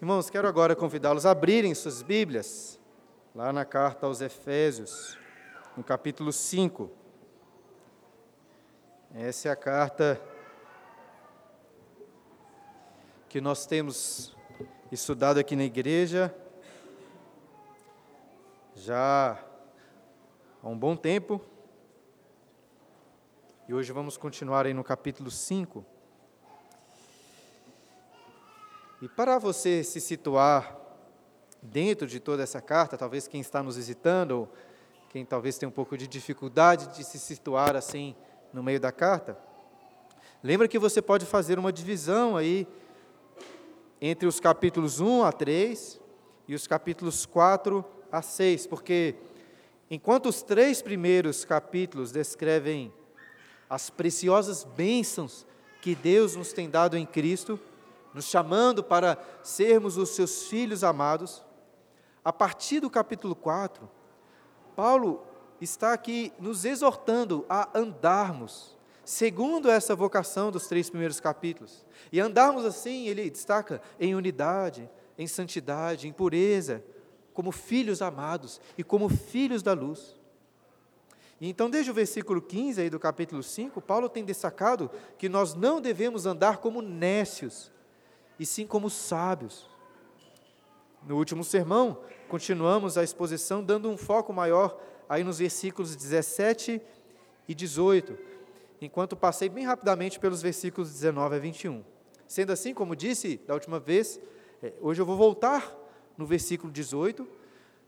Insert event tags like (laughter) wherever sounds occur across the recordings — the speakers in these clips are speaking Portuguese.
Irmãos, quero agora convidá-los a abrirem suas Bíblias, lá na carta aos Efésios, no capítulo 5. Essa é a carta que nós temos estudado aqui na igreja já há um bom tempo. E hoje vamos continuar aí no capítulo 5. E para você se situar dentro de toda essa carta, talvez quem está nos visitando, ou quem talvez tenha um pouco de dificuldade de se situar assim no meio da carta, lembra que você pode fazer uma divisão aí entre os capítulos 1 a 3 e os capítulos 4 a 6, porque enquanto os três primeiros capítulos descrevem as preciosas bênçãos que Deus nos tem dado em Cristo, nos chamando para sermos os seus filhos amados, a partir do capítulo 4, Paulo está aqui nos exortando a andarmos segundo essa vocação dos três primeiros capítulos. E andarmos assim, ele destaca, em unidade, em santidade, em pureza, como filhos amados e como filhos da luz. E então, desde o versículo 15 aí do capítulo 5, Paulo tem destacado que nós não devemos andar como nécios, e sim como sábios. No último sermão, continuamos a exposição dando um foco maior aí nos versículos 17 e 18, enquanto passei bem rapidamente pelos versículos 19 a 21. Sendo assim, como disse da última vez, é, hoje eu vou voltar no versículo 18,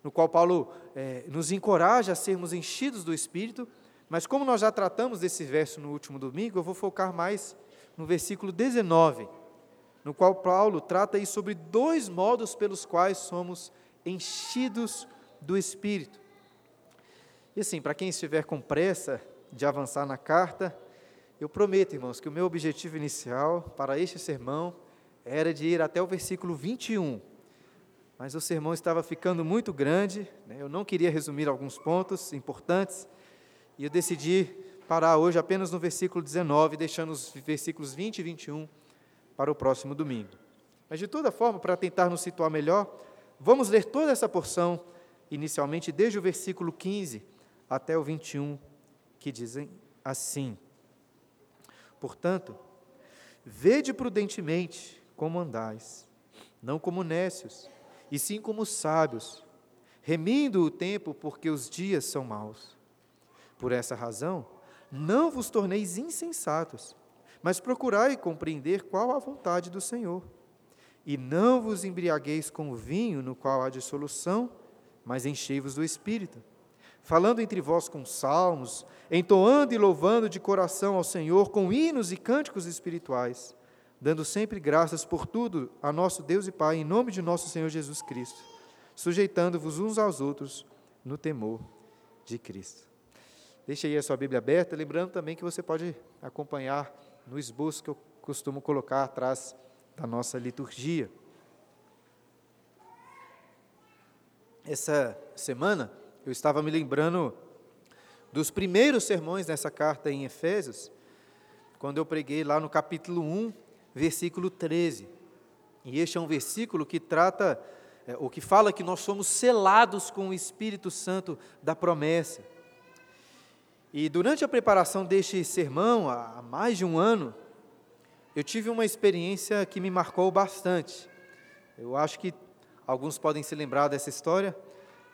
no qual Paulo é, nos encoraja a sermos enchidos do Espírito, mas como nós já tratamos desse verso no último domingo, eu vou focar mais no versículo 19 no qual Paulo trata aí sobre dois modos pelos quais somos enchidos do Espírito. E assim, para quem estiver com pressa de avançar na carta, eu prometo, irmãos, que o meu objetivo inicial para este sermão era de ir até o versículo 21. Mas o sermão estava ficando muito grande, né? eu não queria resumir alguns pontos importantes, e eu decidi parar hoje apenas no versículo 19, deixando os versículos 20 e 21 para o próximo domingo. Mas, de toda forma, para tentar nos situar melhor, vamos ler toda essa porção, inicialmente desde o versículo 15 até o 21, que dizem assim: Portanto, vede prudentemente como andais, não como nécios, e sim como sábios, remindo o tempo, porque os dias são maus. Por essa razão, não vos torneis insensatos, mas procurai compreender qual a vontade do Senhor. E não vos embriagueis com o vinho no qual há dissolução, mas enchei-vos do Espírito, falando entre vós com salmos, entoando e louvando de coração ao Senhor com hinos e cânticos espirituais, dando sempre graças por tudo a nosso Deus e Pai, em nome de nosso Senhor Jesus Cristo, sujeitando-vos uns aos outros no temor de Cristo. Deixe aí a sua Bíblia aberta, lembrando também que você pode acompanhar no esboço que eu costumo colocar atrás da nossa liturgia. Essa semana eu estava me lembrando dos primeiros sermões dessa carta em Efésios, quando eu preguei lá no capítulo 1, versículo 13. E este é um versículo que trata, é, ou que fala que nós somos selados com o Espírito Santo da promessa. E durante a preparação deste sermão, há mais de um ano, eu tive uma experiência que me marcou bastante. Eu acho que alguns podem se lembrar dessa história,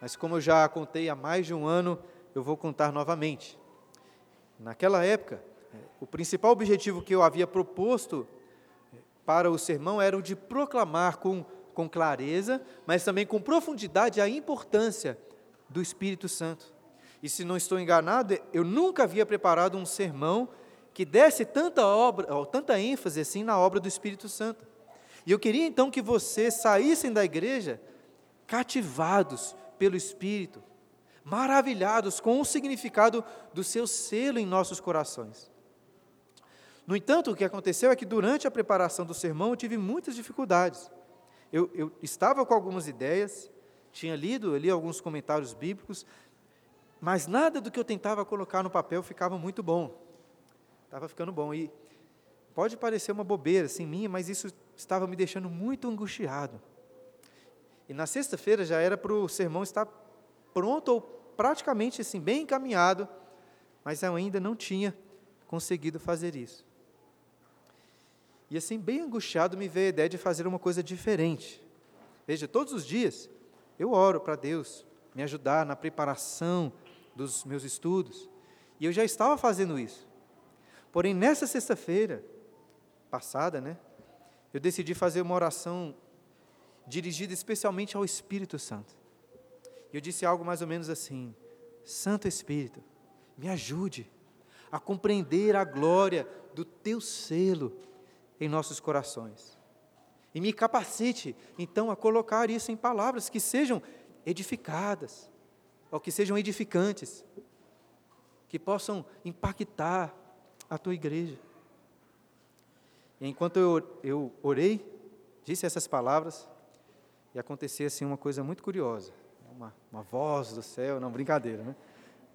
mas como eu já contei há mais de um ano, eu vou contar novamente. Naquela época, o principal objetivo que eu havia proposto para o sermão era o de proclamar com, com clareza, mas também com profundidade, a importância do Espírito Santo. E se não estou enganado, eu nunca havia preparado um sermão que desse tanta obra, tanta ênfase assim na obra do Espírito Santo. E eu queria então que vocês saíssem da igreja cativados pelo Espírito, maravilhados com o significado do seu selo em nossos corações. No entanto, o que aconteceu é que durante a preparação do sermão eu tive muitas dificuldades. Eu, eu estava com algumas ideias, tinha lido ali alguns comentários bíblicos, mas nada do que eu tentava colocar no papel ficava muito bom. Estava ficando bom. E pode parecer uma bobeira assim minha, mas isso estava me deixando muito angustiado. E na sexta-feira já era para o sermão estar pronto ou praticamente assim, bem encaminhado, mas eu ainda não tinha conseguido fazer isso. E assim, bem angustiado, me veio a ideia de fazer uma coisa diferente. Veja, todos os dias eu oro para Deus me ajudar na preparação dos meus estudos. E eu já estava fazendo isso. Porém, nessa sexta-feira passada, né, eu decidi fazer uma oração dirigida especialmente ao Espírito Santo. E eu disse algo mais ou menos assim: Santo Espírito, me ajude a compreender a glória do teu selo em nossos corações. E me capacite, então, a colocar isso em palavras que sejam edificadas, ou que sejam edificantes, que possam impactar a tua igreja. E enquanto eu, eu orei, disse essas palavras, e aconteceu assim uma coisa muito curiosa. Uma, uma voz do céu, não, brincadeira, né?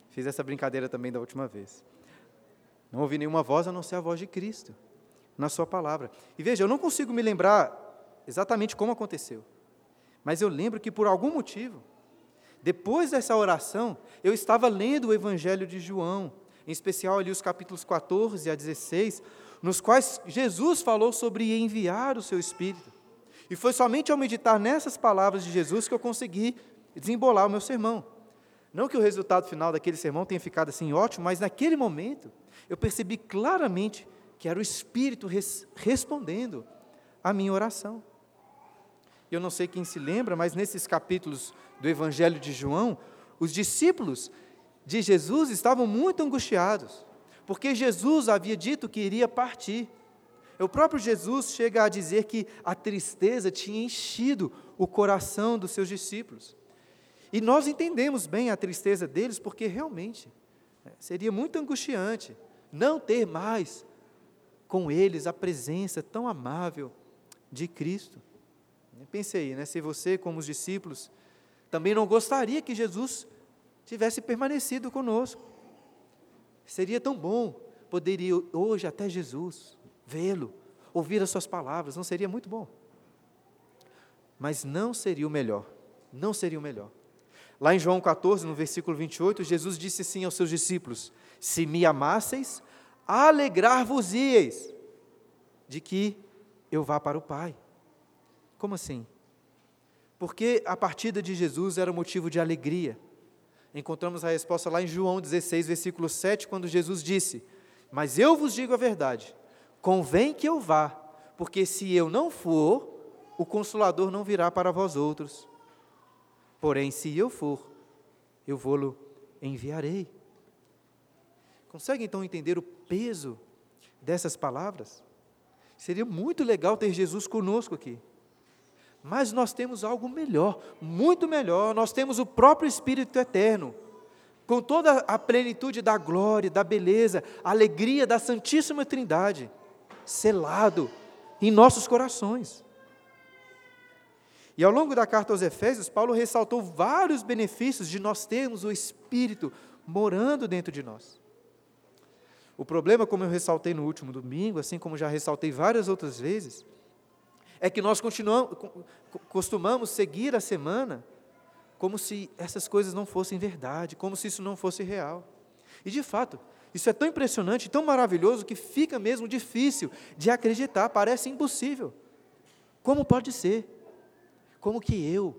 Fiz essa brincadeira também da última vez. Não ouvi nenhuma voz a não ser a voz de Cristo, na Sua palavra. E veja, eu não consigo me lembrar exatamente como aconteceu, mas eu lembro que por algum motivo, depois dessa oração, eu estava lendo o Evangelho de João, em especial ali os capítulos 14 a 16, nos quais Jesus falou sobre enviar o seu Espírito. E foi somente ao meditar nessas palavras de Jesus que eu consegui desembolar o meu sermão. Não que o resultado final daquele sermão tenha ficado assim ótimo, mas naquele momento eu percebi claramente que era o Espírito res respondendo à minha oração. Eu não sei quem se lembra, mas nesses capítulos do Evangelho de João, os discípulos de Jesus estavam muito angustiados, porque Jesus havia dito que iria partir. O próprio Jesus chega a dizer que a tristeza tinha enchido o coração dos seus discípulos. E nós entendemos bem a tristeza deles, porque realmente né, seria muito angustiante não ter mais com eles a presença tão amável de Cristo. Pensei, né, se você, como os discípulos, também não gostaria que Jesus tivesse permanecido conosco. Seria tão bom poder ir hoje até Jesus, vê-lo, ouvir as suas palavras, não seria muito bom? Mas não seria o melhor, não seria o melhor. Lá em João 14, no versículo 28, Jesus disse assim aos seus discípulos: Se me amasseis, alegrar-vos-ieis de que eu vá para o Pai. Como assim? Porque a partida de Jesus era motivo de alegria. Encontramos a resposta lá em João 16, versículo 7, quando Jesus disse: Mas eu vos digo a verdade, convém que eu vá, porque se eu não for, o consolador não virá para vós outros. Porém, se eu for, eu vou-lo enviarei. Consegue então entender o peso dessas palavras? Seria muito legal ter Jesus conosco aqui. Mas nós temos algo melhor, muito melhor. Nós temos o próprio Espírito eterno, com toda a plenitude da glória, da beleza, alegria da Santíssima Trindade, selado em nossos corações. E ao longo da carta aos Efésios, Paulo ressaltou vários benefícios de nós termos o Espírito morando dentro de nós. O problema, como eu ressaltei no último domingo, assim como já ressaltei várias outras vezes, é que nós continuamos, costumamos seguir a semana como se essas coisas não fossem verdade, como se isso não fosse real. E de fato, isso é tão impressionante, tão maravilhoso, que fica mesmo difícil de acreditar, parece impossível. Como pode ser? Como que eu,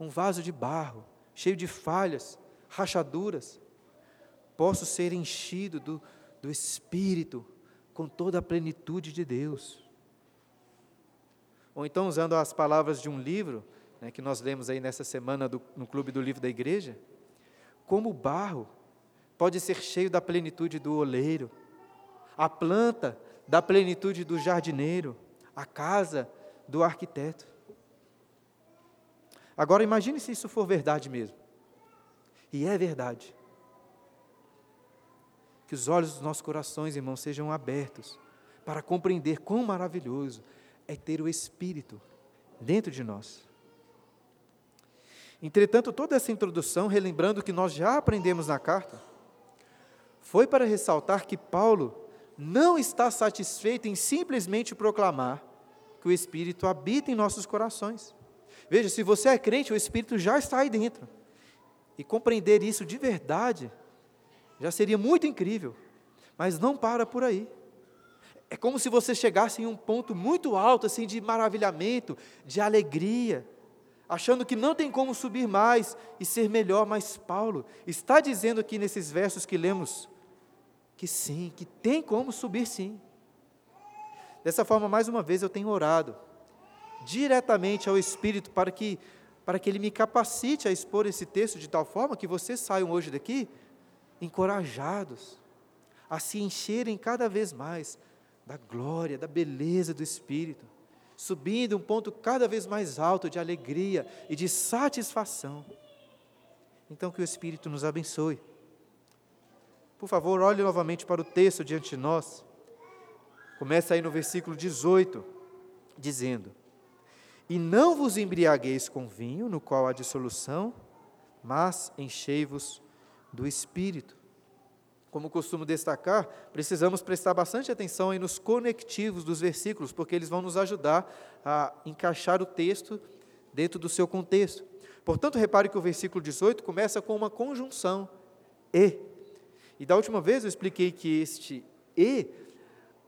um vaso de barro, cheio de falhas, rachaduras, posso ser enchido do, do Espírito com toda a plenitude de Deus? Ou então, usando as palavras de um livro, né, que nós lemos aí nessa semana do, no Clube do Livro da Igreja, como o barro pode ser cheio da plenitude do oleiro, a planta da plenitude do jardineiro, a casa do arquiteto. Agora imagine se isso for verdade mesmo. E é verdade. Que os olhos dos nossos corações, irmãos, sejam abertos para compreender quão maravilhoso é ter o Espírito dentro de nós. Entretanto, toda essa introdução, relembrando que nós já aprendemos na carta, foi para ressaltar que Paulo não está satisfeito em simplesmente proclamar que o Espírito habita em nossos corações. Veja, se você é crente, o Espírito já está aí dentro. E compreender isso de verdade já seria muito incrível. Mas não para por aí. É como se você chegasse em um ponto muito alto, assim, de maravilhamento, de alegria, achando que não tem como subir mais e ser melhor, mas Paulo está dizendo aqui nesses versos que lemos que sim, que tem como subir sim. Dessa forma, mais uma vez, eu tenho orado diretamente ao Espírito para que, para que ele me capacite a expor esse texto de tal forma que vocês saiam hoje daqui encorajados a se encherem cada vez mais da glória, da beleza do Espírito, subindo um ponto cada vez mais alto de alegria e de satisfação. Então, que o Espírito nos abençoe. Por favor, olhe novamente para o texto diante de nós. Começa aí no versículo 18, dizendo: E não vos embriagueis com vinho, no qual há dissolução, mas enchei-vos do Espírito como costumo destacar, precisamos prestar bastante atenção aí nos conectivos dos versículos, porque eles vão nos ajudar a encaixar o texto dentro do seu contexto. Portanto, repare que o versículo 18 começa com uma conjunção, e. E da última vez eu expliquei que este e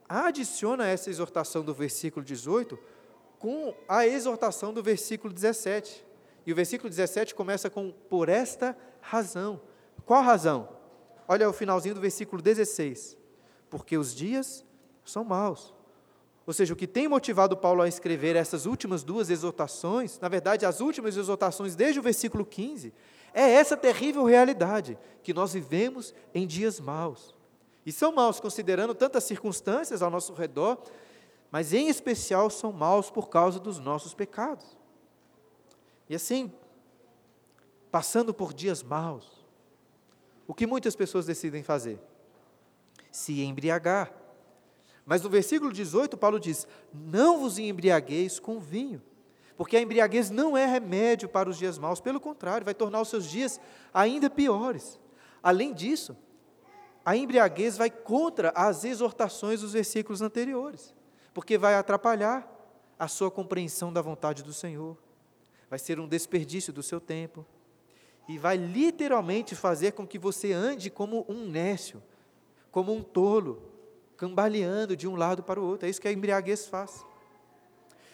adiciona essa exortação do versículo 18 com a exortação do versículo 17. E o versículo 17 começa com por esta razão. Qual razão? Olha o finalzinho do versículo 16. Porque os dias são maus. Ou seja, o que tem motivado Paulo a escrever essas últimas duas exortações, na verdade, as últimas exortações desde o versículo 15, é essa terrível realidade que nós vivemos em dias maus. E são maus considerando tantas circunstâncias ao nosso redor, mas em especial são maus por causa dos nossos pecados. E assim, passando por dias maus, o que muitas pessoas decidem fazer? Se embriagar. Mas no versículo 18, Paulo diz: Não vos embriagueis com vinho, porque a embriaguez não é remédio para os dias maus, pelo contrário, vai tornar os seus dias ainda piores. Além disso, a embriaguez vai contra as exortações dos versículos anteriores, porque vai atrapalhar a sua compreensão da vontade do Senhor, vai ser um desperdício do seu tempo, e vai literalmente fazer com que você ande como um nécio, como um tolo, cambaleando de um lado para o outro. É isso que a embriaguez faz.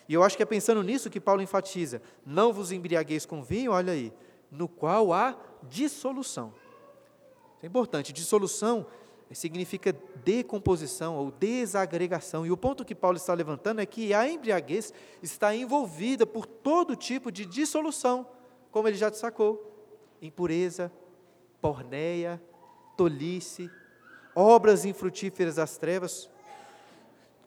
E eu acho que é pensando nisso que Paulo enfatiza: não vos embriagueis com vinho, olha aí, no qual há dissolução. Isso é importante. Dissolução significa decomposição ou desagregação. E o ponto que Paulo está levantando é que a embriaguez está envolvida por todo tipo de dissolução, como ele já destacou impureza, porneia, tolice, obras infrutíferas das trevas,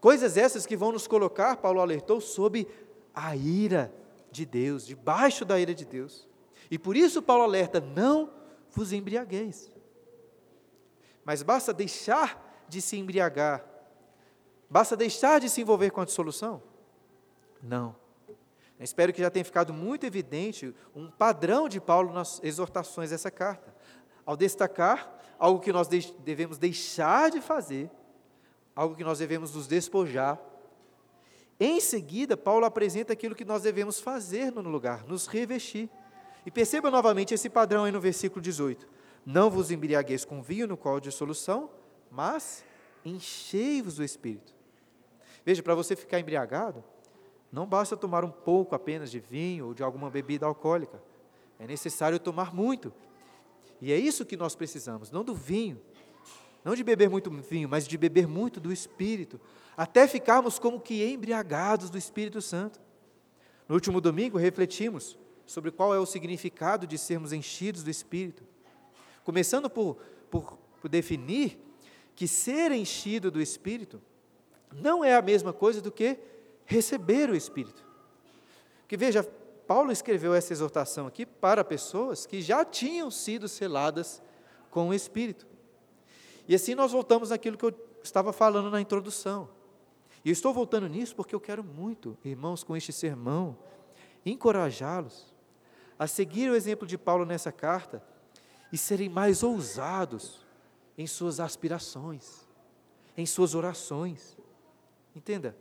coisas essas que vão nos colocar, Paulo alertou, sob a ira de Deus, debaixo da ira de Deus. E por isso Paulo alerta: não vos embriagueis. Mas basta deixar de se embriagar, basta deixar de se envolver com a dissolução? Não. Espero que já tenha ficado muito evidente um padrão de Paulo nas exortações dessa carta. Ao destacar algo que nós devemos deixar de fazer, algo que nós devemos nos despojar, em seguida, Paulo apresenta aquilo que nós devemos fazer no lugar, nos revestir. E perceba novamente esse padrão aí no versículo 18: Não vos embriagueis com vinho no qual de solução, mas enchei-vos do espírito. Veja, para você ficar embriagado, não basta tomar um pouco apenas de vinho ou de alguma bebida alcoólica. É necessário tomar muito. E é isso que nós precisamos, não do vinho, não de beber muito vinho, mas de beber muito do Espírito, até ficarmos como que embriagados do Espírito Santo. No último domingo refletimos sobre qual é o significado de sermos enchidos do Espírito. Começando por, por, por definir que ser enchido do Espírito não é a mesma coisa do que receber o Espírito. Que veja, Paulo escreveu essa exortação aqui para pessoas que já tinham sido seladas com o Espírito. E assim nós voltamos àquilo que eu estava falando na introdução. E estou voltando nisso porque eu quero muito, irmãos, com este sermão, encorajá-los a seguir o exemplo de Paulo nessa carta e serem mais ousados em suas aspirações, em suas orações. Entenda?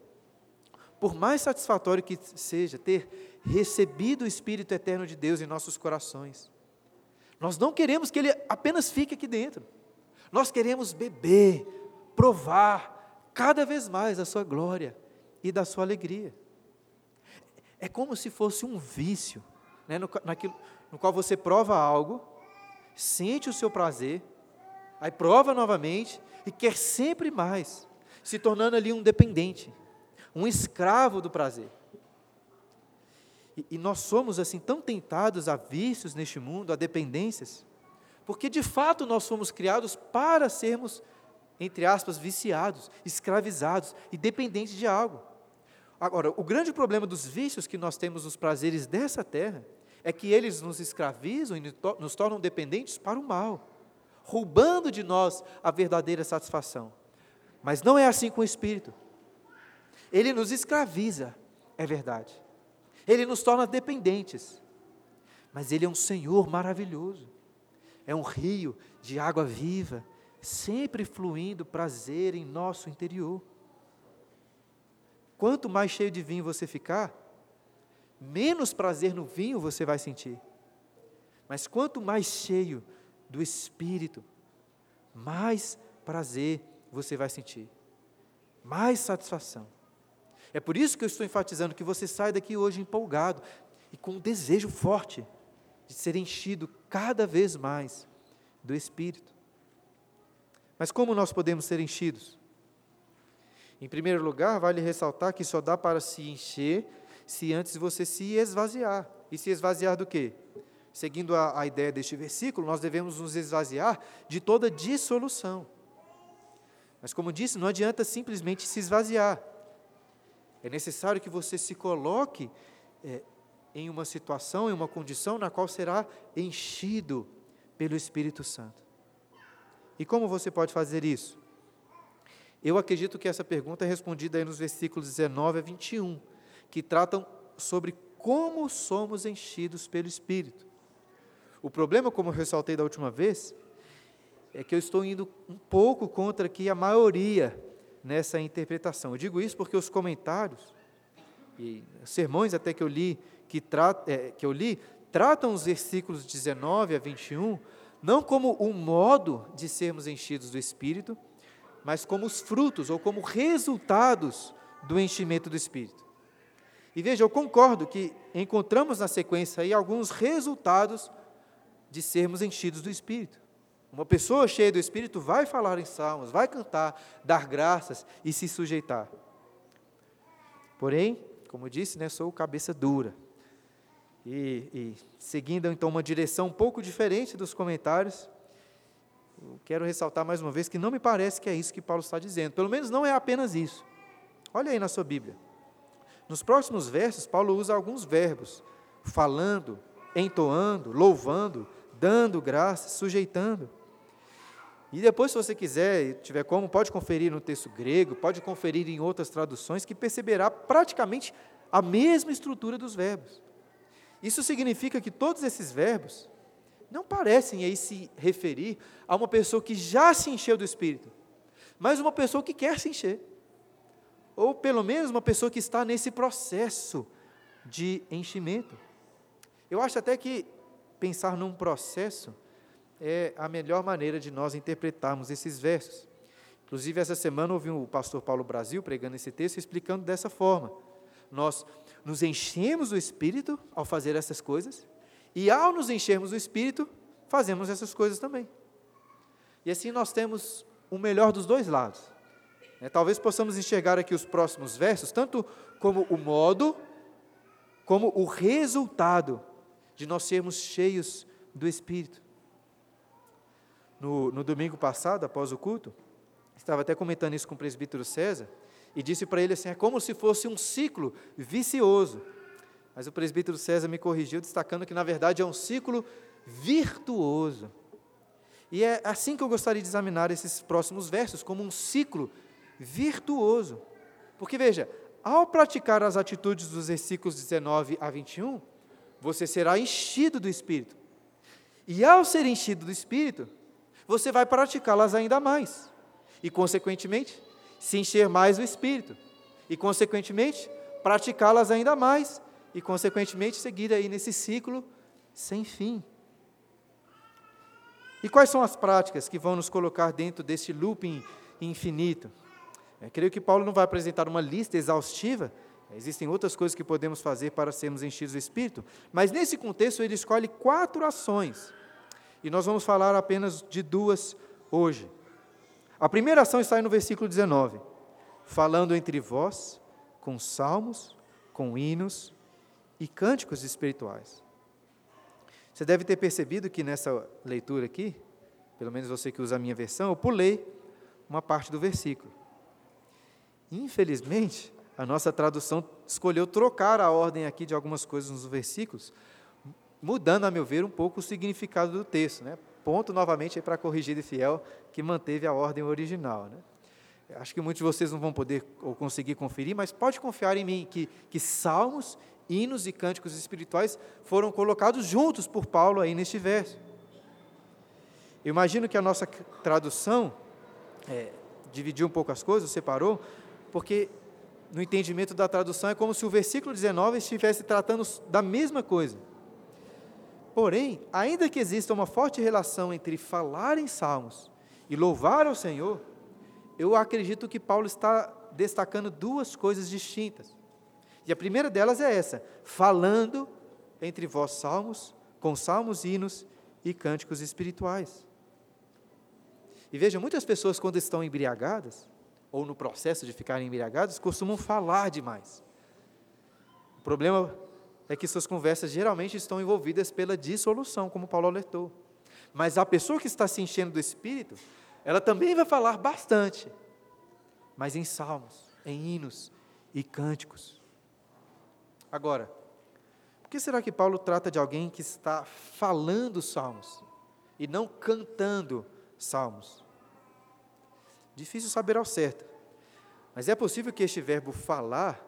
Por mais satisfatório que seja ter recebido o Espírito eterno de Deus em nossos corações. Nós não queremos que ele apenas fique aqui dentro. Nós queremos beber, provar cada vez mais da sua glória e da sua alegria. É como se fosse um vício, né, no, naquilo, no qual você prova algo, sente o seu prazer, aí prova novamente e quer sempre mais, se tornando ali um dependente, um escravo do prazer. E, e nós somos assim tão tentados a vícios neste mundo, a dependências, porque de fato nós fomos criados para sermos, entre aspas, viciados, escravizados e dependentes de algo. Agora, o grande problema dos vícios que nós temos nos prazeres dessa terra é que eles nos escravizam e nos tornam dependentes para o mal, roubando de nós a verdadeira satisfação. Mas não é assim com o Espírito. Ele nos escraviza, é verdade. Ele nos torna dependentes. Mas Ele é um Senhor maravilhoso. É um rio de água viva, sempre fluindo prazer em nosso interior. Quanto mais cheio de vinho você ficar, menos prazer no vinho você vai sentir. Mas quanto mais cheio do Espírito, mais prazer você vai sentir, mais satisfação. É por isso que eu estou enfatizando que você sai daqui hoje empolgado e com um desejo forte de ser enchido cada vez mais do Espírito. Mas como nós podemos ser enchidos? Em primeiro lugar, vale ressaltar que só dá para se encher se antes você se esvaziar. E se esvaziar do quê? Seguindo a, a ideia deste versículo, nós devemos nos esvaziar de toda dissolução. Mas, como disse, não adianta simplesmente se esvaziar. É necessário que você se coloque é, em uma situação, em uma condição na qual será enchido pelo Espírito Santo. E como você pode fazer isso? Eu acredito que essa pergunta é respondida aí nos versículos 19 a 21, que tratam sobre como somos enchidos pelo Espírito. O problema, como eu ressaltei da última vez, é que eu estou indo um pouco contra aqui a maioria nessa interpretação. Eu digo isso porque os comentários e sermões até que eu li que, é, que eu li tratam os versículos 19 a 21 não como o modo de sermos enchidos do Espírito, mas como os frutos ou como resultados do enchimento do Espírito. E veja, eu concordo que encontramos na sequência aí alguns resultados de sermos enchidos do Espírito. Uma pessoa cheia do Espírito vai falar em salmos, vai cantar, dar graças e se sujeitar. Porém, como disse, né, sou cabeça dura. E, e seguindo então uma direção um pouco diferente dos comentários, eu quero ressaltar mais uma vez que não me parece que é isso que Paulo está dizendo. Pelo menos não é apenas isso. Olha aí na sua Bíblia. Nos próximos versos, Paulo usa alguns verbos: falando, entoando, louvando, dando graças, sujeitando. E depois, se você quiser tiver como, pode conferir no texto grego, pode conferir em outras traduções, que perceberá praticamente a mesma estrutura dos verbos. Isso significa que todos esses verbos não parecem aí se referir a uma pessoa que já se encheu do Espírito, mas uma pessoa que quer se encher. Ou pelo menos uma pessoa que está nesse processo de enchimento. Eu acho até que pensar num processo é a melhor maneira de nós interpretarmos esses versos. Inclusive, essa semana ouvi o pastor Paulo Brasil pregando esse texto explicando dessa forma. Nós nos enchemos do Espírito ao fazer essas coisas, e ao nos enchermos do Espírito, fazemos essas coisas também. E assim nós temos o melhor dos dois lados. É, talvez possamos enxergar aqui os próximos versos, tanto como o modo, como o resultado de nós sermos cheios do Espírito. No, no domingo passado, após o culto, estava até comentando isso com o presbítero César, e disse para ele assim: é como se fosse um ciclo vicioso. Mas o presbítero César me corrigiu, destacando que, na verdade, é um ciclo virtuoso. E é assim que eu gostaria de examinar esses próximos versos, como um ciclo virtuoso. Porque, veja, ao praticar as atitudes dos versículos 19 a 21, você será enchido do Espírito. E ao ser enchido do Espírito, você vai praticá-las ainda mais. E, consequentemente, se encher mais do Espírito. E, consequentemente, praticá-las ainda mais e, consequentemente, seguir aí nesse ciclo sem fim. E quais são as práticas que vão nos colocar dentro desse looping infinito? Eu creio que Paulo não vai apresentar uma lista exaustiva, existem outras coisas que podemos fazer para sermos enchidos do Espírito, mas nesse contexto ele escolhe quatro ações, e nós vamos falar apenas de duas hoje. A primeira ação está aí no versículo 19: falando entre vós com salmos, com hinos e cânticos espirituais. Você deve ter percebido que nessa leitura aqui, pelo menos você que usa a minha versão, eu pulei uma parte do versículo. Infelizmente, a nossa tradução escolheu trocar a ordem aqui de algumas coisas nos versículos, mudando, a meu ver, um pouco o significado do texto. Né? Ponto novamente para corrigir de fiel, que manteve a ordem original. Né? Acho que muitos de vocês não vão poder ou conseguir conferir, mas pode confiar em mim que, que salmos, hinos e cânticos espirituais foram colocados juntos por Paulo aí neste verso. Eu imagino que a nossa tradução é, dividiu um pouco as coisas, separou, porque no entendimento da tradução é como se o versículo 19 estivesse tratando da mesma coisa. Porém, ainda que exista uma forte relação entre falar em salmos e louvar ao Senhor, eu acredito que Paulo está destacando duas coisas distintas. E a primeira delas é essa: falando entre vós salmos, com salmos, hinos e cânticos espirituais. E veja, muitas pessoas, quando estão embriagadas, ou no processo de ficarem embriagados, costumam falar demais. O problema é que suas conversas geralmente estão envolvidas pela dissolução, como Paulo alertou. Mas a pessoa que está se enchendo do Espírito, ela também vai falar bastante, mas em salmos, em hinos e cânticos. Agora, por que será que Paulo trata de alguém que está falando salmos e não cantando salmos? Difícil saber ao certo. Mas é possível que este verbo falar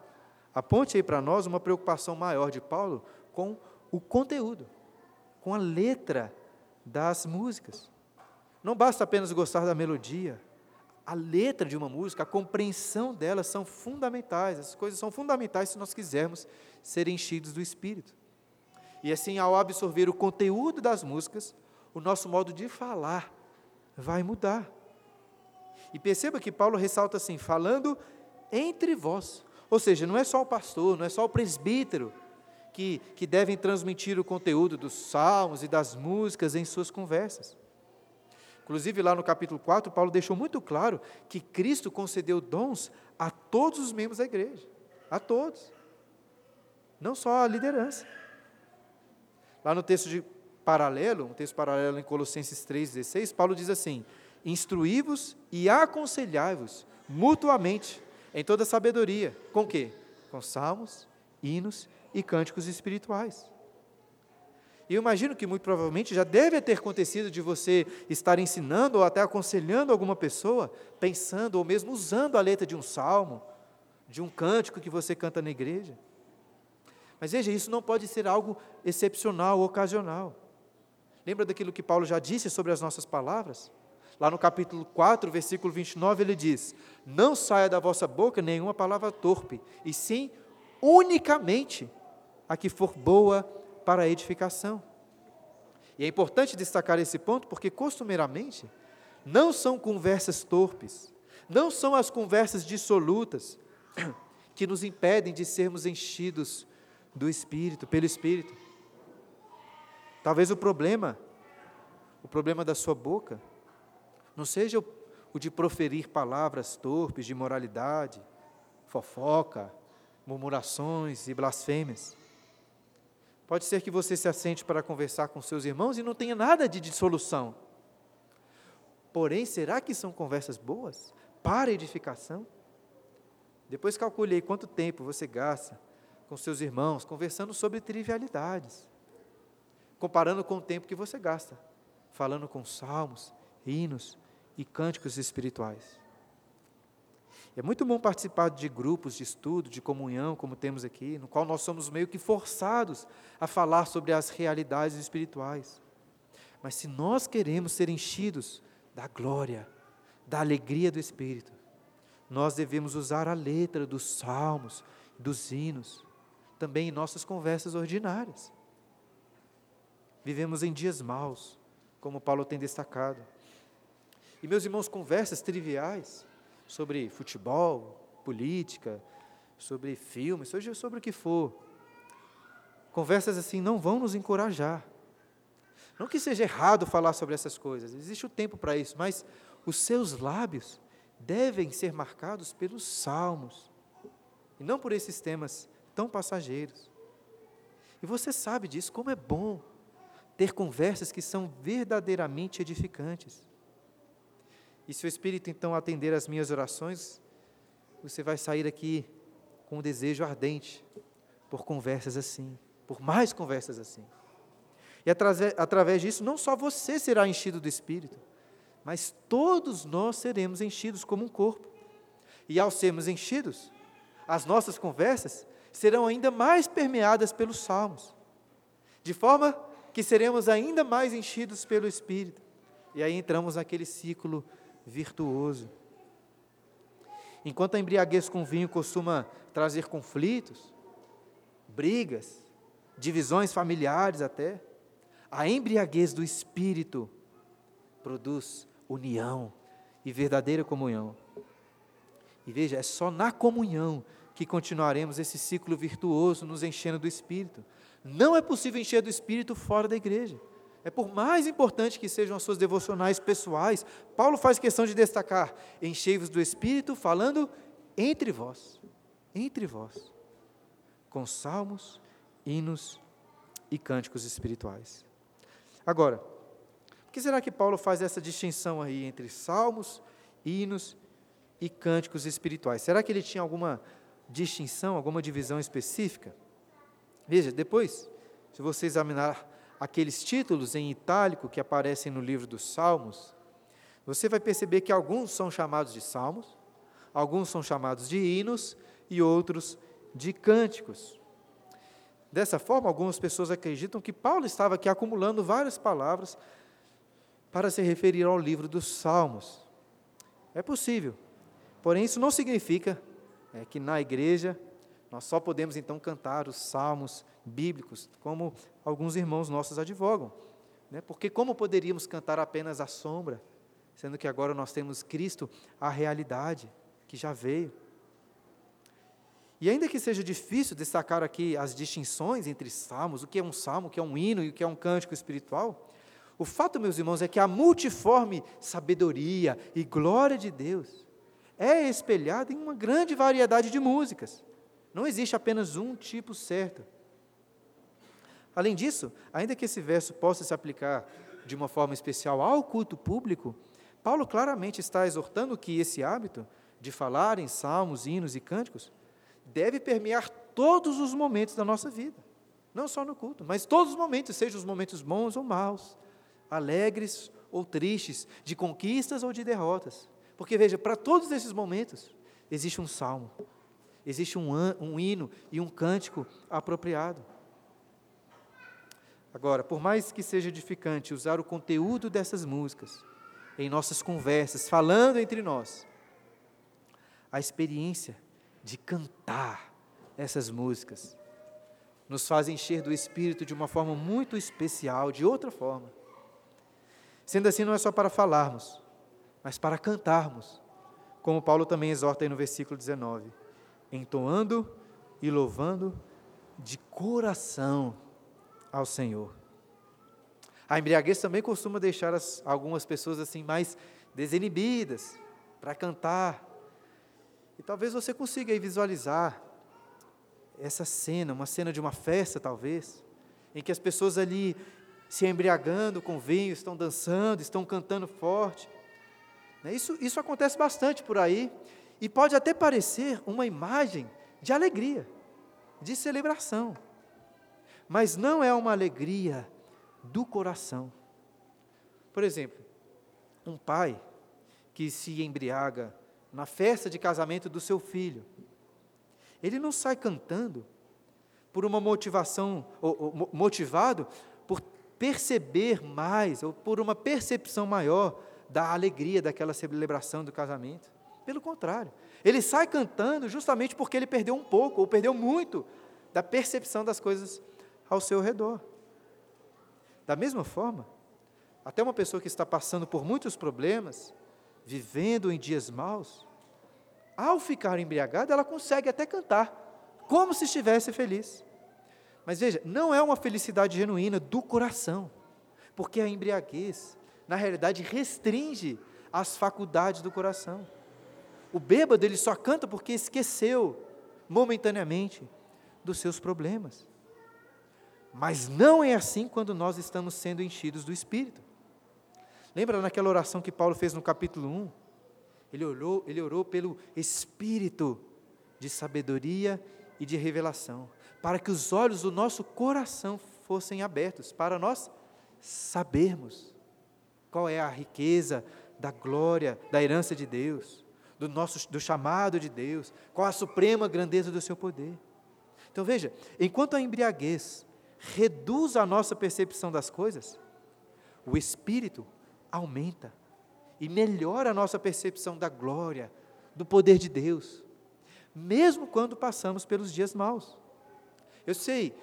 aponte aí para nós uma preocupação maior de Paulo com o conteúdo, com a letra das músicas. Não basta apenas gostar da melodia, a letra de uma música, a compreensão dela são fundamentais. Essas coisas são fundamentais se nós quisermos ser enchidos do Espírito. E assim, ao absorver o conteúdo das músicas, o nosso modo de falar vai mudar. E perceba que Paulo ressalta assim, falando entre vós. Ou seja, não é só o pastor, não é só o presbítero que, que devem transmitir o conteúdo dos salmos e das músicas em suas conversas. Inclusive, lá no capítulo 4, Paulo deixou muito claro que Cristo concedeu dons a todos os membros da igreja. A todos. Não só a liderança. Lá no texto de paralelo, um texto paralelo em Colossenses 3,16, Paulo diz assim: Instruí-vos e aconselhai-vos mutuamente em toda sabedoria. Com quê? Com salmos, hinos e cânticos espirituais. E eu imagino que muito provavelmente já deve ter acontecido de você estar ensinando ou até aconselhando alguma pessoa, pensando ou mesmo usando a letra de um salmo, de um cântico que você canta na igreja. Mas veja, isso não pode ser algo excepcional, ocasional. Lembra daquilo que Paulo já disse sobre as nossas palavras? Lá no capítulo 4, versículo 29, ele diz: Não saia da vossa boca nenhuma palavra torpe, e sim unicamente a que for boa para a edificação. E é importante destacar esse ponto porque, costumeiramente, não são conversas torpes, não são as conversas dissolutas (clears throat) que nos impedem de sermos enchidos do Espírito, pelo Espírito. Talvez o problema, o problema da sua boca, não seja o, de proferir palavras torpes de moralidade, fofoca, murmurações e blasfêmias. Pode ser que você se assente para conversar com seus irmãos e não tenha nada de dissolução. Porém, será que são conversas boas para edificação? Depois calcule aí quanto tempo você gasta com seus irmãos conversando sobre trivialidades, comparando com o tempo que você gasta falando com salmos, hinos e cânticos espirituais. É muito bom participar de grupos de estudo, de comunhão, como temos aqui, no qual nós somos meio que forçados a falar sobre as realidades espirituais. Mas se nós queremos ser enchidos da glória, da alegria do Espírito, nós devemos usar a letra dos salmos, dos hinos, também em nossas conversas ordinárias. Vivemos em dias maus, como Paulo tem destacado. E, meus irmãos, conversas triviais sobre futebol, política, sobre filmes, seja sobre o que for. Conversas assim não vão nos encorajar. Não que seja errado falar sobre essas coisas, existe o tempo para isso, mas os seus lábios devem ser marcados pelos salmos, e não por esses temas tão passageiros. E você sabe disso, como é bom ter conversas que são verdadeiramente edificantes. E se o Espírito então atender às minhas orações, você vai sair aqui com um desejo ardente por conversas assim, por mais conversas assim. E através, através disso, não só você será enchido do Espírito, mas todos nós seremos enchidos como um corpo. E ao sermos enchidos, as nossas conversas serão ainda mais permeadas pelos salmos, de forma que seremos ainda mais enchidos pelo Espírito. E aí entramos naquele ciclo virtuoso. Enquanto a embriaguez com vinho costuma trazer conflitos, brigas, divisões familiares até, a embriaguez do espírito produz união e verdadeira comunhão. E veja, é só na comunhão que continuaremos esse ciclo virtuoso nos enchendo do espírito. Não é possível encher do espírito fora da igreja. É por mais importante que sejam as suas devocionais pessoais, Paulo faz questão de destacar: enchei-vos do Espírito, falando entre vós, entre vós, com salmos, hinos e cânticos espirituais. Agora, por que será que Paulo faz essa distinção aí entre salmos, hinos e cânticos espirituais? Será que ele tinha alguma distinção, alguma divisão específica? Veja, depois, se você examinar aqueles títulos em itálico que aparecem no livro dos Salmos, você vai perceber que alguns são chamados de salmos, alguns são chamados de hinos e outros de cânticos. Dessa forma, algumas pessoas acreditam que Paulo estava aqui acumulando várias palavras para se referir ao livro dos Salmos. É possível, porém, isso não significa é, que na igreja nós só podemos então cantar os salmos bíblicos, como alguns irmãos nossos advogam. Né? Porque como poderíamos cantar apenas a sombra, sendo que agora nós temos Cristo, a realidade, que já veio. E ainda que seja difícil destacar aqui as distinções entre salmos, o que é um salmo, o que é um hino e o que é um cântico espiritual, o fato, meus irmãos, é que a multiforme sabedoria e glória de Deus é espelhada em uma grande variedade de músicas. Não existe apenas um tipo certo. Além disso, ainda que esse verso possa se aplicar de uma forma especial ao culto público, Paulo claramente está exortando que esse hábito de falar em salmos, hinos e cânticos deve permear todos os momentos da nossa vida. Não só no culto, mas todos os momentos, sejam os momentos bons ou maus, alegres ou tristes, de conquistas ou de derrotas. Porque veja, para todos esses momentos existe um salmo, existe um, um hino e um cântico apropriado. Agora, por mais que seja edificante usar o conteúdo dessas músicas em nossas conversas, falando entre nós, a experiência de cantar essas músicas nos faz encher do Espírito de uma forma muito especial, de outra forma. Sendo assim, não é só para falarmos, mas para cantarmos, como Paulo também exorta aí no versículo 19 entoando e louvando de coração ao Senhor. A embriaguez também costuma deixar as, algumas pessoas assim mais desinibidas para cantar. E talvez você consiga visualizar essa cena, uma cena de uma festa talvez, em que as pessoas ali se embriagando com vinho, estão dançando, estão cantando forte. Né, isso, isso acontece bastante por aí, e pode até parecer uma imagem de alegria, de celebração. Mas não é uma alegria do coração. Por exemplo, um pai que se embriaga na festa de casamento do seu filho, ele não sai cantando por uma motivação, ou, ou, motivado por perceber mais, ou por uma percepção maior da alegria daquela celebração do casamento. Pelo contrário, ele sai cantando justamente porque ele perdeu um pouco, ou perdeu muito, da percepção das coisas ao seu redor. Da mesma forma, até uma pessoa que está passando por muitos problemas, vivendo em dias maus, ao ficar embriagada, ela consegue até cantar, como se estivesse feliz. Mas veja, não é uma felicidade genuína do coração, porque a embriaguez, na realidade, restringe as faculdades do coração. O bêbado, ele só canta porque esqueceu, momentaneamente, dos seus problemas. Mas não é assim quando nós estamos sendo enchidos do Espírito. Lembra naquela oração que Paulo fez no capítulo 1? Ele orou, ele orou pelo Espírito de sabedoria e de revelação, para que os olhos do nosso coração fossem abertos, para nós sabermos qual é a riqueza da glória, da herança de Deus, do nosso do chamado de Deus, qual a suprema grandeza do seu poder. Então veja, enquanto a embriaguez reduz a nossa percepção das coisas, o espírito aumenta e melhora a nossa percepção da glória, do poder de Deus, mesmo quando passamos pelos dias maus. Eu sei,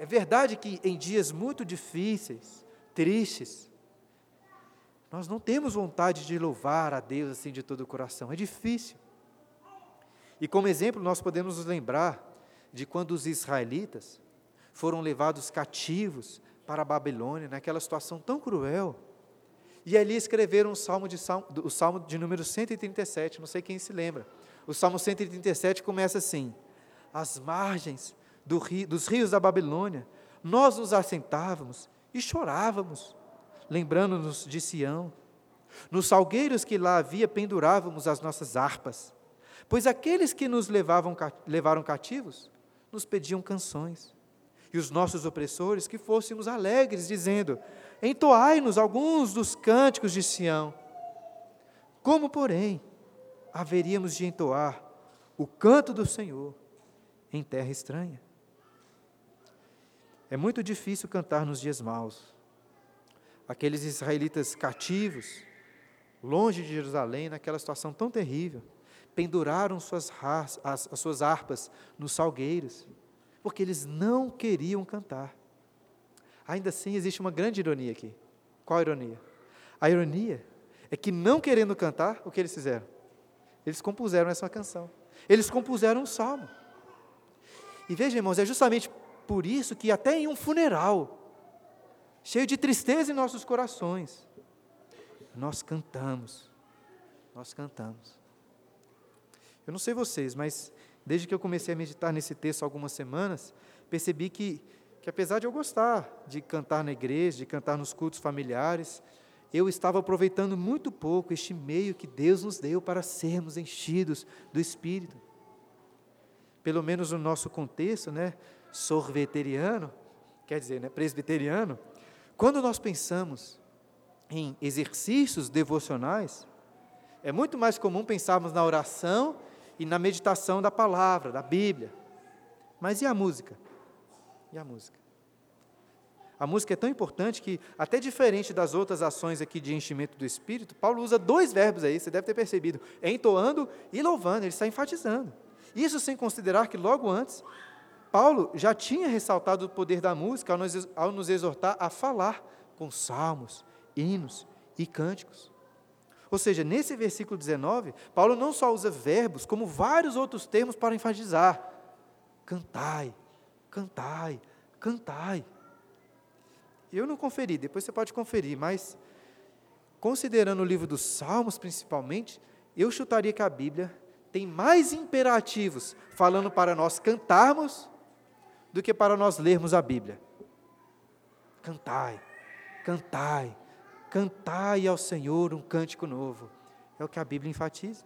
é verdade que em dias muito difíceis, tristes, nós não temos vontade de louvar a Deus assim de todo o coração, é difícil. E como exemplo, nós podemos nos lembrar de quando os israelitas foram levados cativos para a Babilônia, naquela situação tão cruel. E ali escreveram o salmo de, o salmo de número 137, não sei quem se lembra. O salmo 137 começa assim: As margens do rio, dos rios da Babilônia, nós nos assentávamos e chorávamos, lembrando-nos de Sião. Nos salgueiros que lá havia pendurávamos as nossas harpas, pois aqueles que nos levavam, levaram cativos nos pediam canções e os nossos opressores que fôssemos alegres, dizendo: Entoai-nos alguns dos cânticos de Sião. Como, porém, haveríamos de entoar o canto do Senhor em terra estranha? É muito difícil cantar nos dias maus. Aqueles israelitas cativos, longe de Jerusalém, naquela situação tão terrível, penduraram suas, as, as suas harpas nos salgueiros porque eles não queriam cantar. Ainda assim, existe uma grande ironia aqui. Qual a ironia? A ironia é que, não querendo cantar, o que eles fizeram? Eles compuseram essa canção. Eles compuseram um salmo. E veja, irmãos, é justamente por isso que, até em um funeral, cheio de tristeza em nossos corações, nós cantamos. Nós cantamos. Eu não sei vocês, mas Desde que eu comecei a meditar nesse texto há algumas semanas, percebi que, que apesar de eu gostar de cantar na igreja, de cantar nos cultos familiares, eu estava aproveitando muito pouco este meio que Deus nos deu para sermos enchidos do Espírito. Pelo menos no nosso contexto, né, sorveteriano, quer dizer, né, presbiteriano, quando nós pensamos em exercícios devocionais, é muito mais comum pensarmos na oração e na meditação da palavra, da Bíblia. Mas e a música? E a música? A música é tão importante que, até diferente das outras ações aqui de enchimento do Espírito, Paulo usa dois verbos aí, você deve ter percebido: entoando e louvando, ele está enfatizando. Isso sem considerar que logo antes, Paulo já tinha ressaltado o poder da música ao nos, exortar a falar com salmos, hinos e cânticos. Ou seja, nesse versículo 19, Paulo não só usa verbos, como vários outros termos para enfatizar: cantai, cantai, cantai. Eu não conferi, depois você pode conferir, mas considerando o livro dos Salmos principalmente, eu chutaria que a Bíblia tem mais imperativos falando para nós cantarmos do que para nós lermos a Bíblia. Cantai, cantai, Cantai ao Senhor um cântico novo. É o que a Bíblia enfatiza.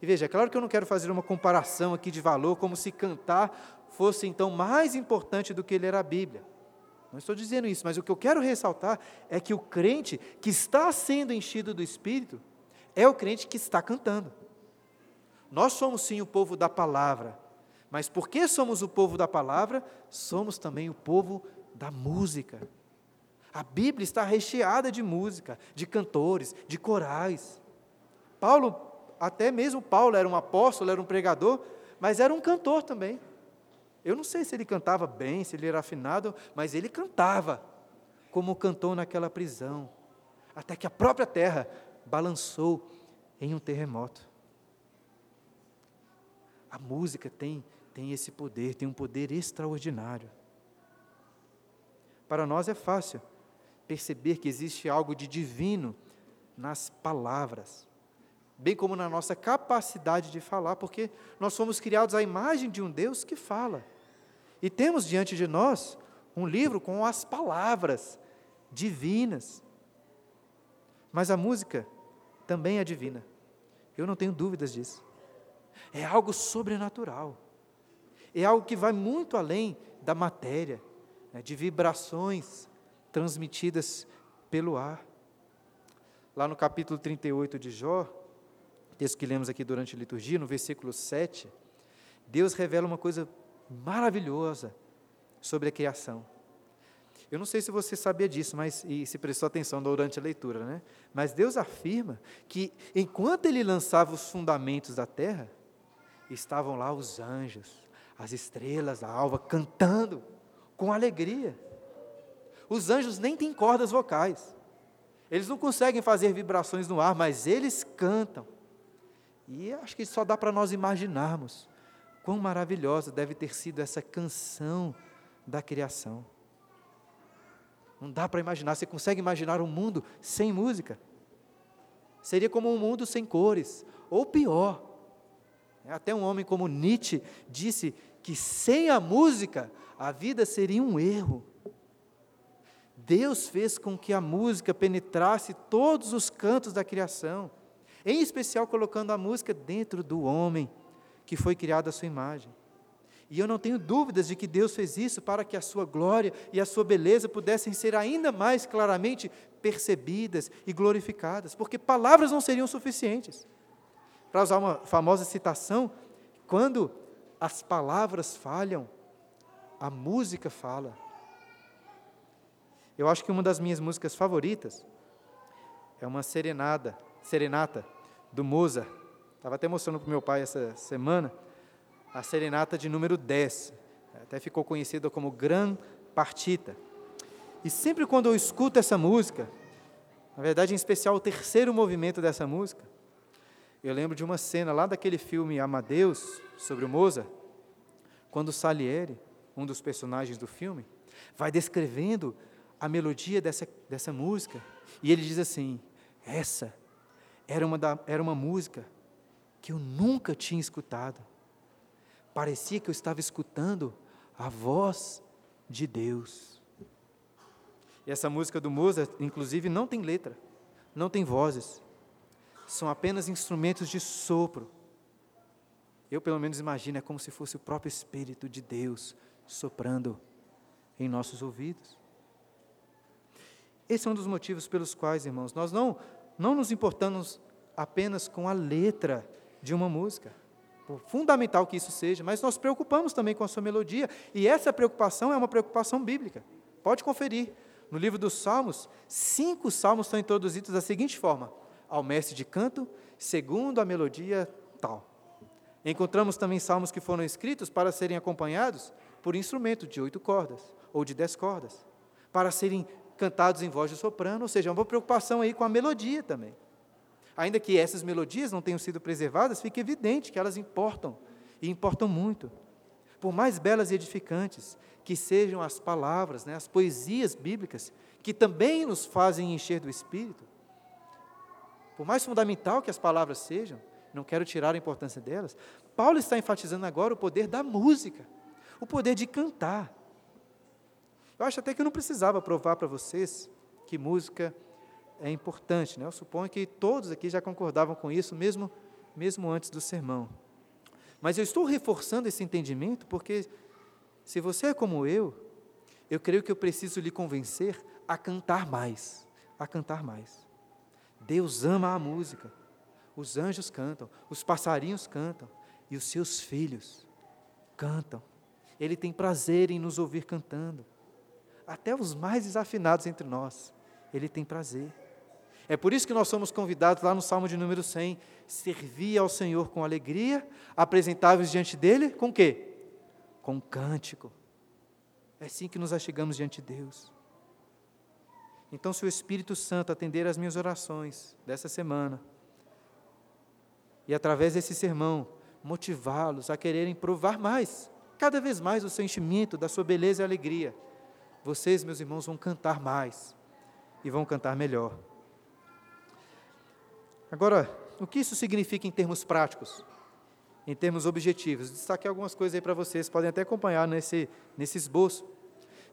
E veja, é claro que eu não quero fazer uma comparação aqui de valor, como se cantar fosse então mais importante do que ler a Bíblia. Não estou dizendo isso, mas o que eu quero ressaltar é que o crente que está sendo enchido do Espírito é o crente que está cantando. Nós somos sim o povo da palavra, mas porque somos o povo da palavra, somos também o povo da música. A Bíblia está recheada de música, de cantores, de corais. Paulo, até mesmo Paulo era um apóstolo, era um pregador, mas era um cantor também. Eu não sei se ele cantava bem, se ele era afinado, mas ele cantava, como cantou naquela prisão, até que a própria terra balançou em um terremoto. A música tem, tem esse poder, tem um poder extraordinário. Para nós é fácil perceber que existe algo de divino nas palavras, bem como na nossa capacidade de falar, porque nós somos criados à imagem de um Deus que fala. E temos diante de nós um livro com as palavras divinas. Mas a música também é divina. Eu não tenho dúvidas disso. É algo sobrenatural. É algo que vai muito além da matéria, né, de vibrações transmitidas pelo ar. Lá no capítulo 38 de Jó, texto que lemos aqui durante a liturgia, no versículo 7, Deus revela uma coisa maravilhosa sobre a criação. Eu não sei se você sabia disso, mas e se prestou atenção durante a leitura, né? Mas Deus afirma que enquanto ele lançava os fundamentos da terra, estavam lá os anjos, as estrelas, a alva cantando com alegria. Os anjos nem têm cordas vocais. Eles não conseguem fazer vibrações no ar, mas eles cantam. E acho que só dá para nós imaginarmos quão maravilhosa deve ter sido essa canção da criação. Não dá para imaginar, você consegue imaginar um mundo sem música? Seria como um mundo sem cores, ou pior. Até um homem como Nietzsche disse que sem a música a vida seria um erro. Deus fez com que a música penetrasse todos os cantos da criação, em especial colocando a música dentro do homem, que foi criado à sua imagem. E eu não tenho dúvidas de que Deus fez isso para que a sua glória e a sua beleza pudessem ser ainda mais claramente percebidas e glorificadas, porque palavras não seriam suficientes. Para usar uma famosa citação, quando as palavras falham, a música fala. Eu acho que uma das minhas músicas favoritas é uma serenada, serenata do Mozart. Estava até mostrando para o meu pai essa semana a serenata de número 10. Até ficou conhecida como Gran Partita. E sempre quando eu escuto essa música, na verdade, em especial o terceiro movimento dessa música, eu lembro de uma cena lá daquele filme Amadeus, sobre o Mozart, quando Salieri, um dos personagens do filme, vai descrevendo a melodia dessa, dessa música. E ele diz assim: essa era uma, da, era uma música que eu nunca tinha escutado. Parecia que eu estava escutando a voz de Deus. E essa música do Mozart, inclusive, não tem letra, não tem vozes. São apenas instrumentos de sopro. Eu, pelo menos, imagino, é como se fosse o próprio Espírito de Deus soprando em nossos ouvidos. Esse é um dos motivos pelos quais, irmãos, nós não, não nos importamos apenas com a letra de uma música. Fundamental que isso seja, mas nós preocupamos também com a sua melodia, e essa preocupação é uma preocupação bíblica. Pode conferir. No livro dos Salmos, cinco salmos são introduzidos da seguinte forma: ao mestre de canto, segundo a melodia tal. Encontramos também salmos que foram escritos para serem acompanhados por instrumento de oito cordas ou de dez cordas, para serem cantados em voz de soprano, ou seja, uma preocupação aí com a melodia também. Ainda que essas melodias não tenham sido preservadas, fica evidente que elas importam, e importam muito. Por mais belas e edificantes que sejam as palavras, né, as poesias bíblicas, que também nos fazem encher do Espírito, por mais fundamental que as palavras sejam, não quero tirar a importância delas, Paulo está enfatizando agora o poder da música, o poder de cantar. Eu acho até que eu não precisava provar para vocês que música é importante, né? Eu suponho que todos aqui já concordavam com isso, mesmo, mesmo antes do sermão. Mas eu estou reforçando esse entendimento porque, se você é como eu, eu creio que eu preciso lhe convencer a cantar mais, a cantar mais. Deus ama a música, os anjos cantam, os passarinhos cantam e os seus filhos cantam. Ele tem prazer em nos ouvir cantando até os mais desafinados entre nós, Ele tem prazer. É por isso que nós somos convidados lá no Salmo de número 100, servir ao Senhor com alegria, apresentáveis diante dele com quê? com cântico. É assim que nos achegamos diante de Deus. Então, se o Espírito Santo atender às minhas orações dessa semana, e através desse sermão, motivá-los a quererem provar mais, cada vez mais o sentimento da sua beleza e alegria, vocês, meus irmãos, vão cantar mais e vão cantar melhor. Agora, o que isso significa em termos práticos? Em termos objetivos? Destaquei algumas coisas aí para vocês, podem até acompanhar nesse, nesse esboço.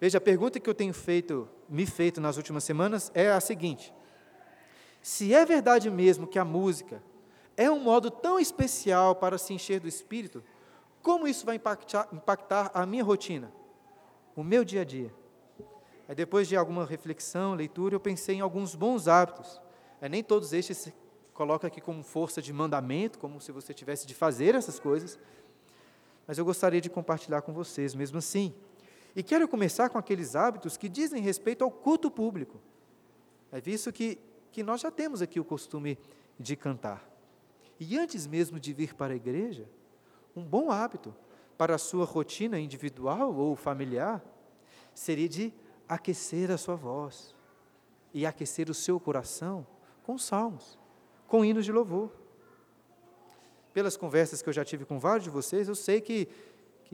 Veja, a pergunta que eu tenho feito, me feito nas últimas semanas é a seguinte: se é verdade mesmo que a música é um modo tão especial para se encher do espírito, como isso vai impactar, impactar a minha rotina, o meu dia a dia? Aí depois de alguma reflexão, leitura, eu pensei em alguns bons hábitos. É, nem todos estes se colocam aqui como força de mandamento, como se você tivesse de fazer essas coisas, mas eu gostaria de compartilhar com vocês mesmo assim. E quero começar com aqueles hábitos que dizem respeito ao culto público. É visto que, que nós já temos aqui o costume de cantar. E antes mesmo de vir para a igreja, um bom hábito para a sua rotina individual ou familiar seria de aquecer a sua voz e aquecer o seu coração com salmos, com hinos de louvor. Pelas conversas que eu já tive com vários de vocês, eu sei que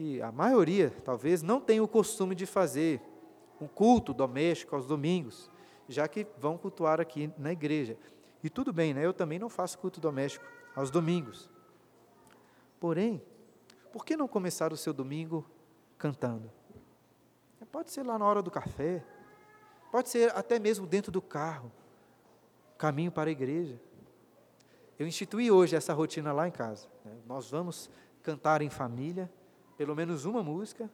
que a maioria, talvez, não tem o costume de fazer um culto doméstico aos domingos, já que vão cultuar aqui na igreja. E tudo bem, né? Eu também não faço culto doméstico aos domingos. Porém, por que não começar o seu domingo cantando? Pode ser lá na hora do café, pode ser até mesmo dentro do carro, caminho para a igreja. Eu instituí hoje essa rotina lá em casa. Né? Nós vamos cantar em família, pelo menos uma música,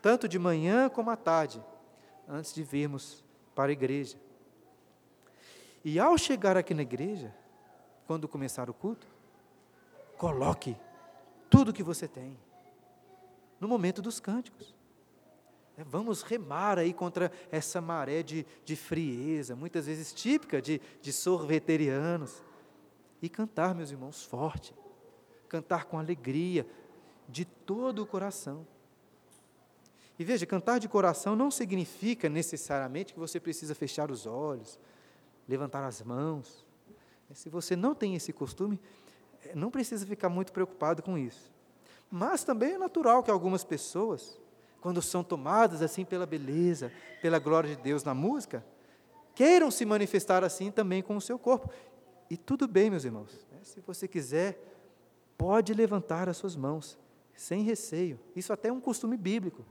tanto de manhã como à tarde, antes de virmos para a igreja. E ao chegar aqui na igreja, quando começar o culto, coloque tudo que você tem no momento dos cânticos. É, vamos remar aí contra essa maré de, de frieza, muitas vezes típica de, de sorveterianos, e cantar, meus irmãos, forte, cantar com alegria, de todo o coração. E veja, cantar de coração não significa necessariamente que você precisa fechar os olhos, levantar as mãos. Se você não tem esse costume, eh, não precisa ficar muito preocupado com isso. Mas também é natural que algumas pessoas, quando são tomadas assim pela beleza, pela glória de Deus na música, queiram se manifestar assim também com o seu corpo. E tudo bem, meus irmãos. Né? Se você quiser, pode levantar as suas mãos sem receio. Isso até é um costume bíblico.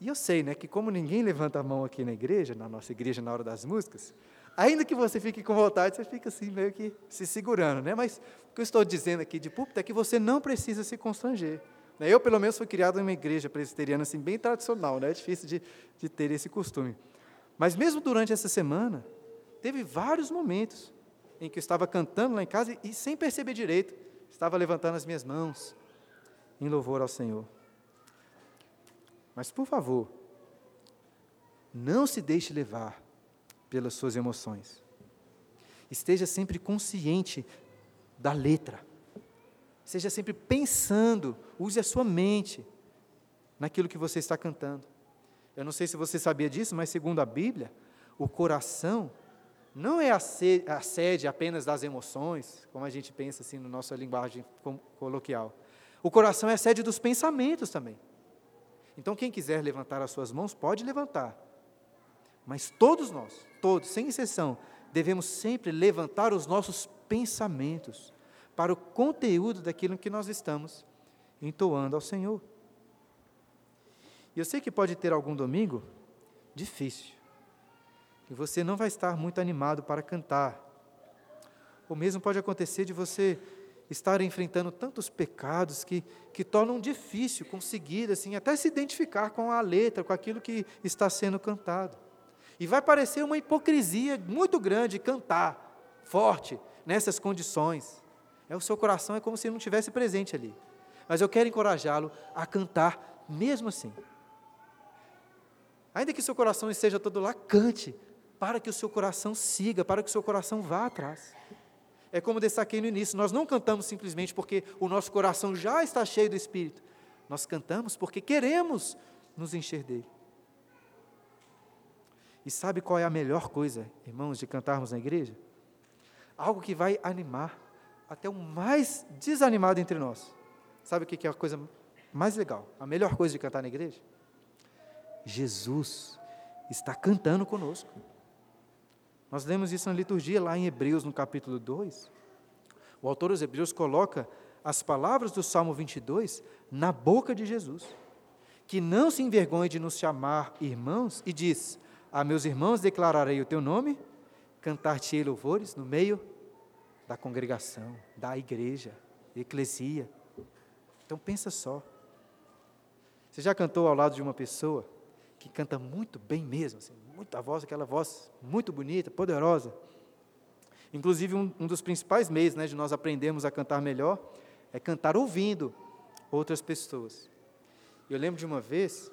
E eu sei, né, que como ninguém levanta a mão aqui na igreja, na nossa igreja na hora das músicas, ainda que você fique com vontade, você fica assim meio que se segurando, né? Mas o que eu estou dizendo aqui de púlpito é que você não precisa se constranger. Né? Eu, pelo menos, fui criado em uma igreja presbiteriana assim, bem tradicional, né? É difícil de, de ter esse costume. Mas mesmo durante essa semana, teve vários momentos em que eu estava cantando lá em casa e, e sem perceber direito, estava levantando as minhas mãos, em louvor ao Senhor. Mas, por favor, não se deixe levar pelas suas emoções. Esteja sempre consciente da letra. Esteja sempre pensando, use a sua mente naquilo que você está cantando. Eu não sei se você sabia disso, mas segundo a Bíblia, o coração não é a sede apenas das emoções, como a gente pensa assim na nossa linguagem coloquial. O coração é sede dos pensamentos também. Então, quem quiser levantar as suas mãos, pode levantar. Mas todos nós, todos, sem exceção, devemos sempre levantar os nossos pensamentos para o conteúdo daquilo que nós estamos entoando ao Senhor. E eu sei que pode ter algum domingo difícil, que você não vai estar muito animado para cantar. Ou mesmo pode acontecer de você estar enfrentando tantos pecados que, que tornam difícil conseguir, assim, até se identificar com a letra, com aquilo que está sendo cantado. E vai parecer uma hipocrisia muito grande cantar forte nessas condições. É o seu coração é como se não tivesse presente ali. Mas eu quero encorajá-lo a cantar mesmo assim. Ainda que seu coração esteja todo lá, cante, para que o seu coração siga, para que o seu coração vá atrás. É como destaquei no início, nós não cantamos simplesmente porque o nosso coração já está cheio do Espírito, Nós cantamos porque queremos nos encher dele. E sabe qual é a melhor coisa, irmãos, de cantarmos na igreja? Algo que vai animar até o mais desanimado entre nós. Sabe o que é a coisa mais legal? A melhor coisa de cantar na igreja? Jesus está cantando conosco. Nós lemos isso na liturgia lá em Hebreus, no capítulo 2. O autor dos Hebreus coloca as palavras do Salmo 22 na boca de Jesus, que não se envergonhe de nos chamar irmãos, e diz: A meus irmãos declararei o teu nome, cantar-te-ei louvores no meio da congregação, da igreja, eclesia. Então pensa só. Você já cantou ao lado de uma pessoa que canta muito bem mesmo, assim, muita voz, aquela voz muito bonita, poderosa. Inclusive, um, um dos principais meios né, de nós aprendermos a cantar melhor é cantar ouvindo outras pessoas. Eu lembro de uma vez,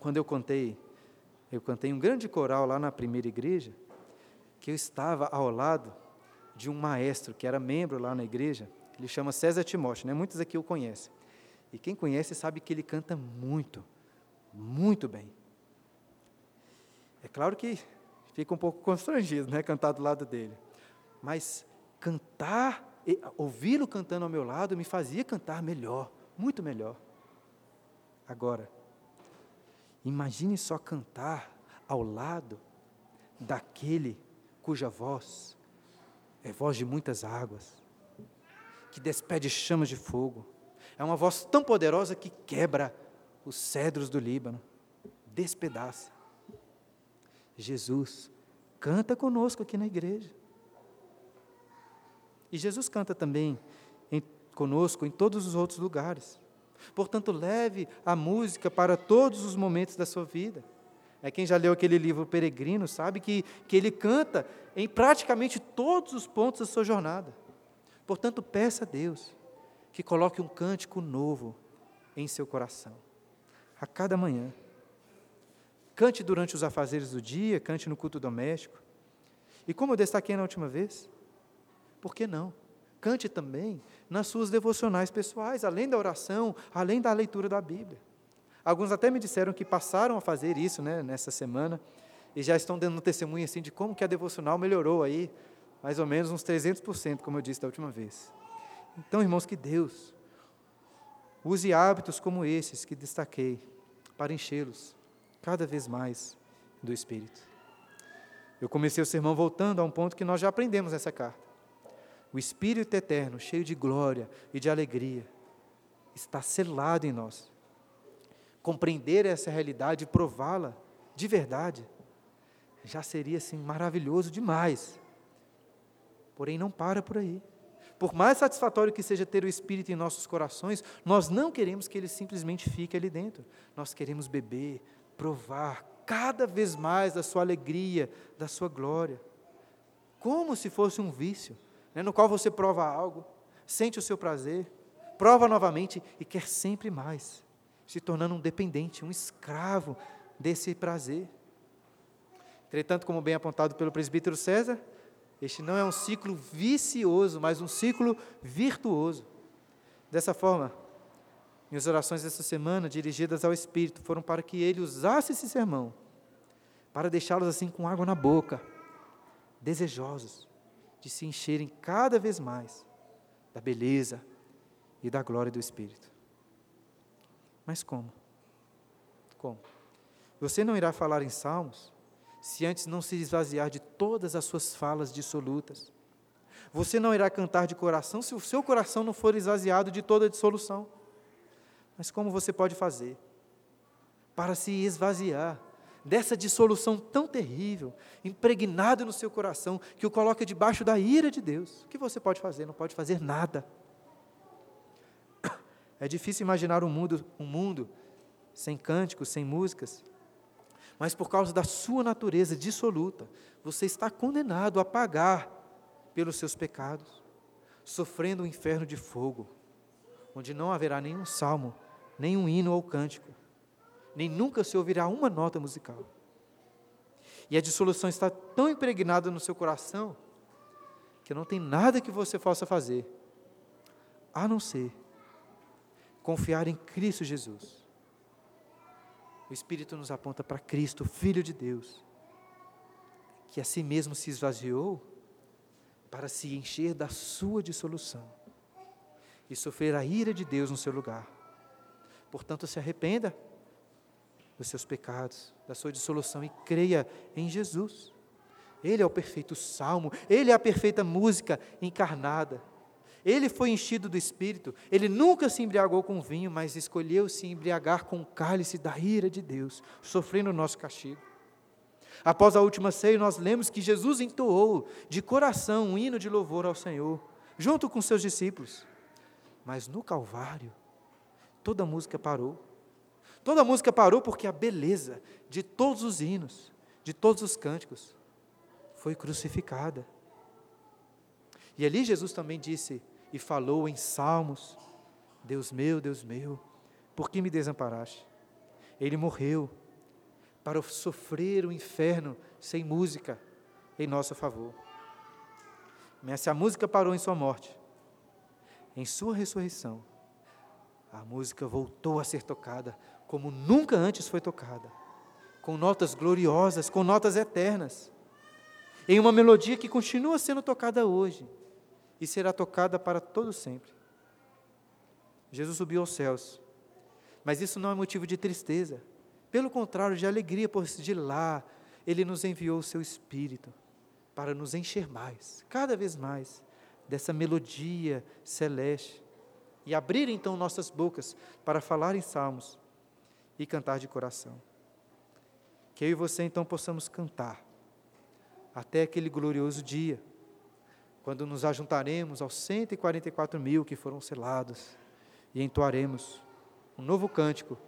quando eu contei, eu cantei um grande coral lá na primeira igreja, que eu estava ao lado de um maestro que era membro lá na igreja, ele chama César Timóteo, né? muitos aqui o conhecem. E quem conhece sabe que ele canta muito, muito bem. É claro que fica um pouco constrangido, né, cantar do lado dele. Mas cantar, ouvi-lo cantando ao meu lado, me fazia cantar melhor, muito melhor. Agora, imagine só cantar ao lado daquele cuja voz é voz de muitas águas, que despede chamas de fogo. É uma voz tão poderosa que quebra os cedros do Líbano, despedaça. Jesus canta conosco aqui na igreja. E Jesus canta também em, conosco em todos os outros lugares. Portanto, leve a música para todos os momentos da sua vida. É, quem já leu aquele livro Peregrino sabe que, que ele canta em praticamente todos os pontos da sua jornada. Portanto, peça a Deus que coloque um cântico novo em seu coração, a cada manhã. Cante durante os afazeres do dia, cante no culto doméstico. E como eu destaquei na última vez, por que não? Cante também nas suas devocionais pessoais, além da oração, além da leitura da Bíblia. Alguns até me disseram que passaram a fazer isso né, nessa semana e já estão dando testemunho assim de como que a devocional melhorou aí, mais ou menos uns 300%, como eu disse da última vez. Então, irmãos, que Deus use hábitos como esses que destaquei para enchê-los cada vez mais do Espírito. Eu comecei o sermão voltando a um ponto que nós já aprendemos nessa carta. O Espírito eterno, cheio de glória e de alegria, está selado em nós. Compreender essa realidade e prová-la de verdade já seria assim maravilhoso demais. Porém, não para por aí. Por mais satisfatório que seja ter o Espírito em nossos corações, nós não queremos que ele simplesmente fique ali dentro. Nós queremos beber, provar cada vez mais da sua alegria, da sua glória. Como se fosse um vício, né, no qual você prova algo, sente o seu prazer, prova novamente e quer sempre mais, se tornando um dependente, um escravo desse prazer. Entretanto, como bem apontado pelo presbítero César, este não é um ciclo vicioso, mas um ciclo virtuoso. Dessa forma, minhas orações essa semana, dirigidas ao Espírito, foram para que ele usasse esse sermão, para deixá-los assim com água na boca, desejosos de se encherem cada vez mais da beleza e da glória do Espírito. Mas como? Como? Você não irá falar em salmos se antes não se esvaziar de todas as suas falas dissolutas. Você não irá cantar de coração se o seu coração não for esvaziado de toda dissolução. Mas como você pode fazer para se esvaziar dessa dissolução tão terrível, impregnada no seu coração, que o coloca debaixo da ira de Deus? O que você pode fazer? Não pode fazer nada. É difícil imaginar um mundo, um mundo sem cânticos, sem músicas, mas por causa da sua natureza dissoluta, você está condenado a pagar pelos seus pecados, sofrendo um inferno de fogo, onde não haverá nenhum salmo, nenhum hino ou cântico, nem nunca se ouvirá uma nota musical. E a dissolução está tão impregnada no seu coração que não tem nada que você possa fazer, a não ser confiar em Cristo Jesus. O Espírito nos aponta para Cristo, Filho de Deus, que a si mesmo se esvaziou para se encher da sua dissolução e sofrer a ira de Deus no seu lugar. Portanto, se arrependa dos seus pecados, da sua dissolução e creia em Jesus. Ele é o perfeito salmo, ele é a perfeita música encarnada. Ele foi enchido do Espírito, ele nunca se embriagou com vinho, mas escolheu se embriagar com o cálice da ira de Deus, sofrendo o nosso castigo. Após a última ceia, nós lemos que Jesus entoou de coração um hino de louvor ao Senhor, junto com seus discípulos. Mas no Calvário, toda música parou. Toda música parou porque a beleza de todos os hinos, de todos os cânticos, foi crucificada. E ali Jesus também disse e falou em salmos: Deus meu, Deus meu, por que me desamparaste? Ele morreu para sofrer o inferno sem música em nosso favor. Mas se a música parou em sua morte, em sua ressurreição, a música voltou a ser tocada como nunca antes foi tocada, com notas gloriosas, com notas eternas, em uma melodia que continua sendo tocada hoje e será tocada para todo sempre. Jesus subiu aos céus, mas isso não é motivo de tristeza, pelo contrário, de alegria, pois de lá ele nos enviou o seu Espírito para nos encher mais, cada vez mais, dessa melodia celeste e abrir então nossas bocas para falar em salmos e cantar de coração. Que eu e você então possamos cantar até aquele glorioso dia, quando nos ajuntaremos aos 144 mil que foram selados e entoaremos um novo cântico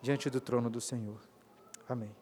diante do trono do Senhor. Amém.